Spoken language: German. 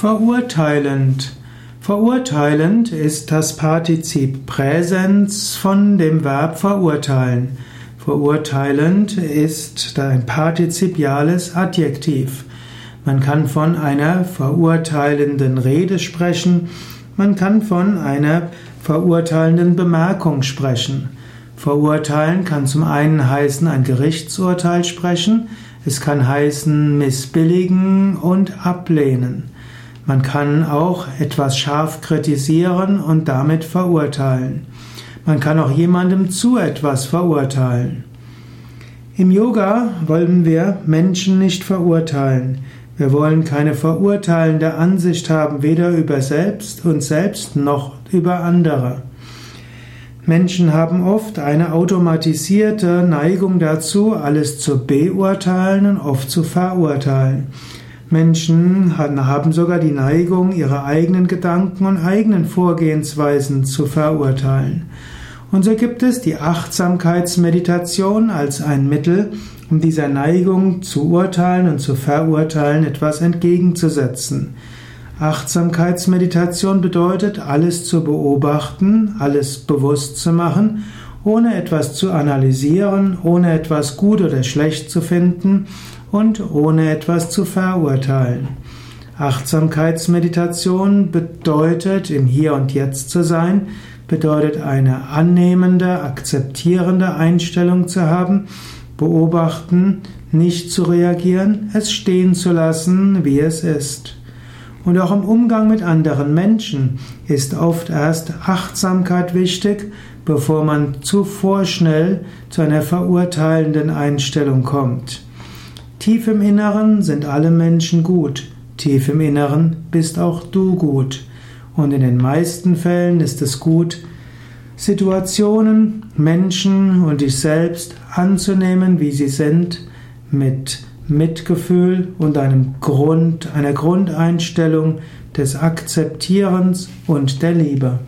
Verurteilend. Verurteilend ist das Partizip Präsens von dem Verb verurteilen. Verurteilend ist ein partizipiales Adjektiv. Man kann von einer verurteilenden Rede sprechen, man kann von einer verurteilenden Bemerkung sprechen. Verurteilen kann zum einen heißen ein Gerichtsurteil sprechen, es kann heißen missbilligen und ablehnen. Man kann auch etwas scharf kritisieren und damit verurteilen. Man kann auch jemandem zu etwas verurteilen. Im Yoga wollen wir Menschen nicht verurteilen. Wir wollen keine verurteilende Ansicht haben, weder über selbst uns selbst noch über andere. Menschen haben oft eine automatisierte Neigung dazu, alles zu beurteilen und oft zu verurteilen. Menschen haben sogar die Neigung, ihre eigenen Gedanken und eigenen Vorgehensweisen zu verurteilen. Und so gibt es die Achtsamkeitsmeditation als ein Mittel, um dieser Neigung zu urteilen und zu verurteilen etwas entgegenzusetzen. Achtsamkeitsmeditation bedeutet, alles zu beobachten, alles bewusst zu machen, ohne etwas zu analysieren, ohne etwas gut oder schlecht zu finden und ohne etwas zu verurteilen. Achtsamkeitsmeditation bedeutet, im Hier und Jetzt zu sein, bedeutet eine annehmende, akzeptierende Einstellung zu haben, beobachten, nicht zu reagieren, es stehen zu lassen, wie es ist. Und auch im Umgang mit anderen Menschen ist oft erst Achtsamkeit wichtig, bevor man zu vorschnell zu einer verurteilenden Einstellung kommt. Tief im Inneren sind alle Menschen gut. Tief im Inneren bist auch du gut. Und in den meisten Fällen ist es gut, Situationen, Menschen und dich selbst anzunehmen, wie sie sind, mit Mitgefühl und einem Grund, einer Grundeinstellung des Akzeptierens und der Liebe.